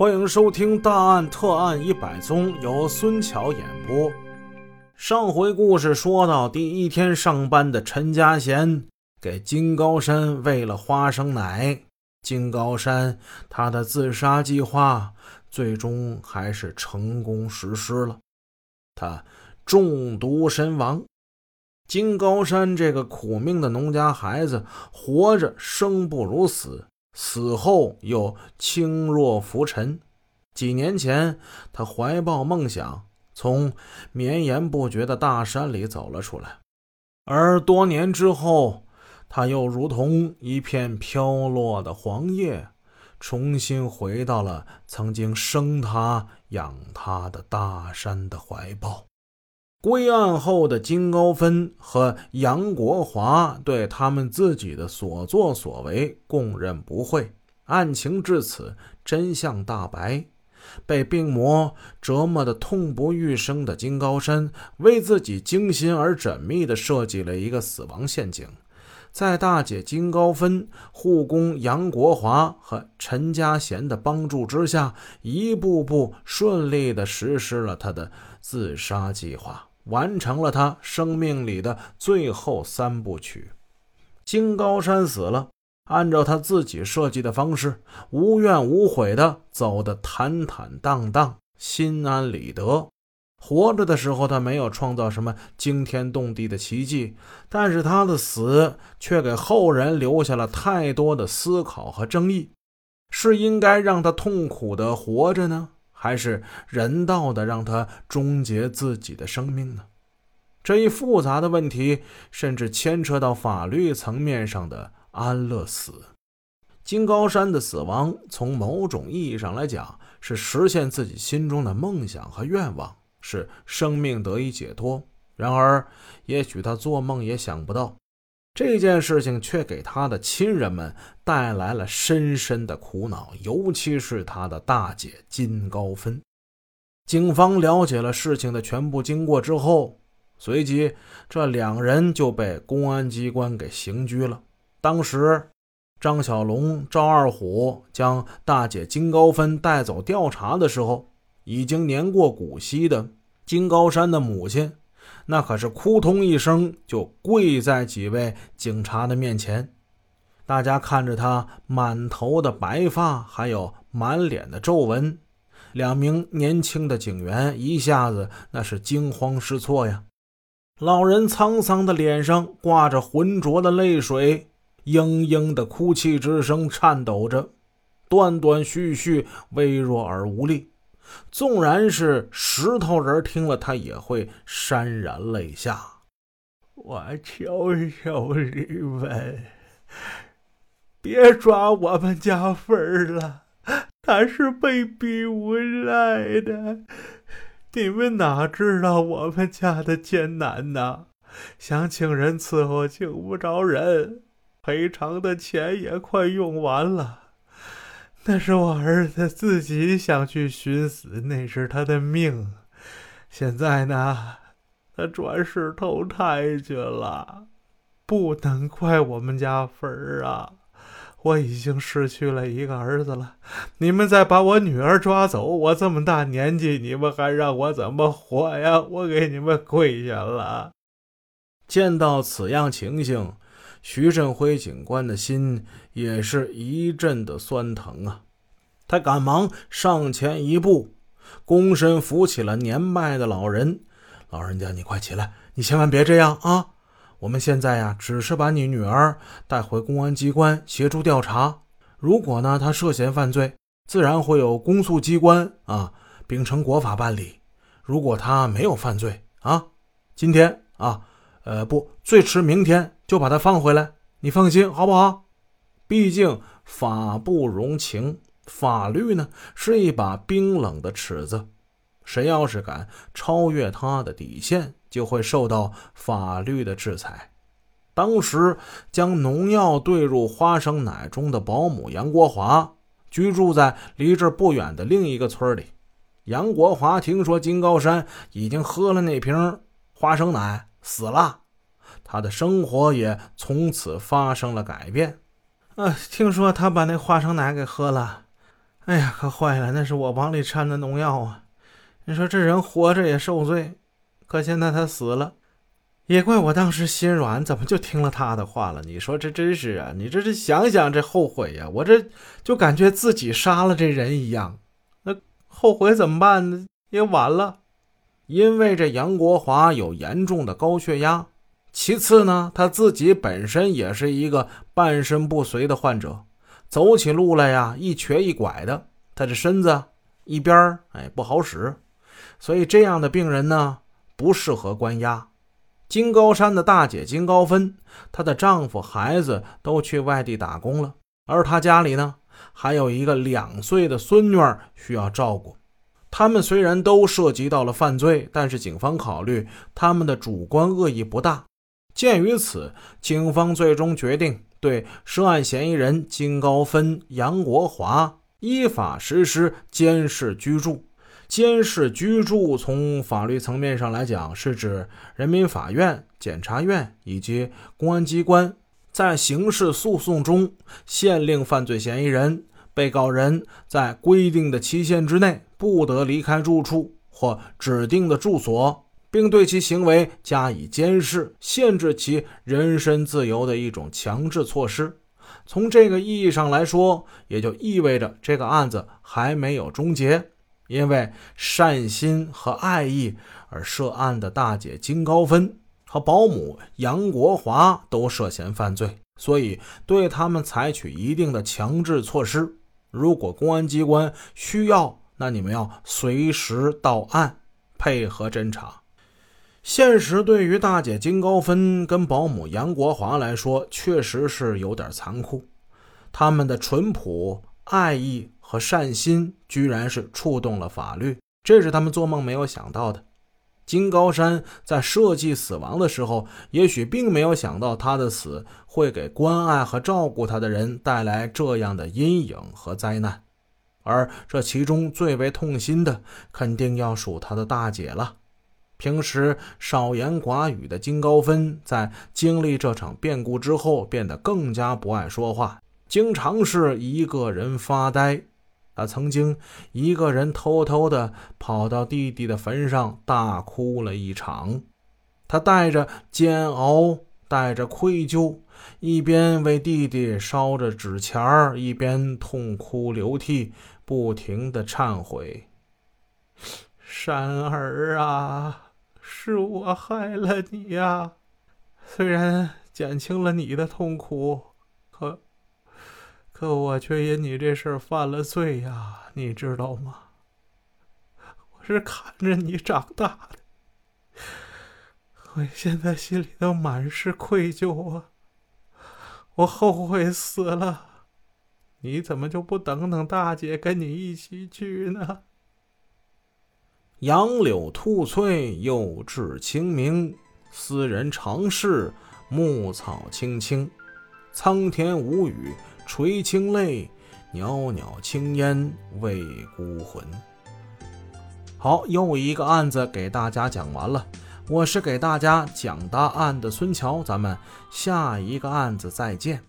欢迎收听《大案特案一百宗》，由孙桥演播。上回故事说到，第一天上班的陈家贤给金高山喂了花生奶，金高山他的自杀计划最终还是成功实施了，他中毒身亡。金高山这个苦命的农家孩子，活着生不如死。死后又轻若浮尘。几年前，他怀抱梦想，从绵延不绝的大山里走了出来。而多年之后，他又如同一片飘落的黄叶，重新回到了曾经生他养他的大山的怀抱。归案后的金高芬和杨国华对他们自己的所作所为供认不讳。案情至此，真相大白。被病魔折磨得痛不欲生的金高山，为自己精心而缜密地设计了一个死亡陷阱，在大姐金高芬、护工杨国华和陈家贤的帮助之下，一步步顺利地实施了他的自杀计划。完成了他生命里的最后三部曲。金高山死了，按照他自己设计的方式，无怨无悔的走得坦坦荡荡，心安理得。活着的时候，他没有创造什么惊天动地的奇迹，但是他的死却给后人留下了太多的思考和争议：是应该让他痛苦的活着呢？还是人道的让他终结自己的生命呢？这一复杂的问题，甚至牵扯到法律层面上的安乐死。金高山的死亡，从某种意义上来讲，是实现自己心中的梦想和愿望，是生命得以解脱。然而，也许他做梦也想不到。这件事情却给他的亲人们带来了深深的苦恼，尤其是他的大姐金高芬。警方了解了事情的全部经过之后，随即这两人就被公安机关给刑拘了。当时，张小龙、赵二虎将大姐金高芬带走调查的时候，已经年过古稀的金高山的母亲。那可是扑通一声就跪在几位警察的面前，大家看着他满头的白发，还有满脸的皱纹，两名年轻的警员一下子那是惊慌失措呀。老人沧桑的脸上挂着浑浊的泪水，嘤嘤的哭泣之声颤抖着，断断续续，微弱而无力。纵然是石头人听了，他也会潸然泪下。我求求你们，别抓我们家芬儿了，他是被逼无奈的。你们哪知道我们家的艰难呐？想请人伺候，请不着人，赔偿的钱也快用完了。那是我儿子自己想去寻死，那是他的命。现在呢，他转世投胎去了，不能怪我们家芬儿啊！我已经失去了一个儿子了，你们再把我女儿抓走，我这么大年纪，你们还让我怎么活呀？我给你们跪下了！见到此样情形。徐振辉警官的心也是一阵的酸疼啊！他赶忙上前一步，躬身扶起了年迈的老人。老人家，你快起来，你千万别这样啊！我们现在呀，只是把你女儿带回公安机关协助调查。如果呢，她涉嫌犯罪，自然会有公诉机关啊，秉承国法办理。如果她没有犯罪啊，今天啊，呃，不，最迟明天。就把他放回来，你放心好不好？毕竟法不容情，法律呢是一把冰冷的尺子，谁要是敢超越他的底线，就会受到法律的制裁。当时将农药兑入花生奶中的保姆杨国华，居住在离这不远的另一个村里。杨国华听说金高山已经喝了那瓶花生奶，死了。他的生活也从此发生了改变。啊，听说他把那花生奶给喝了，哎呀，可坏了，那是我往里掺的农药啊！你说这人活着也受罪，可现在他死了，也怪我当时心软，怎么就听了他的话了？你说这真是啊！你这是想想这后悔呀！我这就感觉自己杀了这人一样。那后悔怎么办呢？也晚了，因为这杨国华有严重的高血压，其次呢，他自己本身也是一个半身不遂的患者，走起路来呀一瘸一拐的，他这身子一边哎不好使。所以这样的病人呢，不适合关押。金高山的大姐金高芬，她的丈夫、孩子都去外地打工了，而她家里呢，还有一个两岁的孙女儿需要照顾。他们虽然都涉及到了犯罪，但是警方考虑他们的主观恶意不大。鉴于此，警方最终决定对涉案嫌疑人金高芬、杨国华依法实施监视居住。监视居住，从法律层面上来讲，是指人民法院、检察院以及公安机关在刑事诉讼中限令犯罪嫌疑人、被告人在规定的期限之内不得离开住处或指定的住所，并对其行为加以监视、限制其人身自由的一种强制措施。从这个意义上来说，也就意味着这个案子还没有终结。因为善心和爱意而涉案的大姐金高芬和保姆杨国华都涉嫌犯罪，所以对他们采取一定的强制措施。如果公安机关需要，那你们要随时到案，配合侦查。现实对于大姐金高芬跟保姆杨国华来说，确实是有点残酷。他们的淳朴、爱意。和善心居然是触动了法律，这是他们做梦没有想到的。金高山在设计死亡的时候，也许并没有想到他的死会给关爱和照顾他的人带来这样的阴影和灾难。而这其中最为痛心的，肯定要数他的大姐了。平时少言寡语的金高芬，在经历这场变故之后，变得更加不爱说话，经常是一个人发呆。他曾经一个人偷偷的跑到弟弟的坟上大哭了一场，他带着煎熬，带着愧疚，一边为弟弟烧着纸钱儿，一边痛哭流涕，不停的忏悔：“山儿啊，是我害了你呀，虽然减轻了你的痛苦，可……”可我却因你这事儿犯了罪呀，你知道吗？我是看着你长大的，我现在心里头满是愧疚啊！我后悔死了，你怎么就不等等大姐跟你一起去呢？杨柳吐翠，又至清明，斯人常事，牧草青青，苍天无语。垂青泪，袅袅青烟未孤魂。好，又一个案子给大家讲完了。我是给大家讲答案的孙桥，咱们下一个案子再见。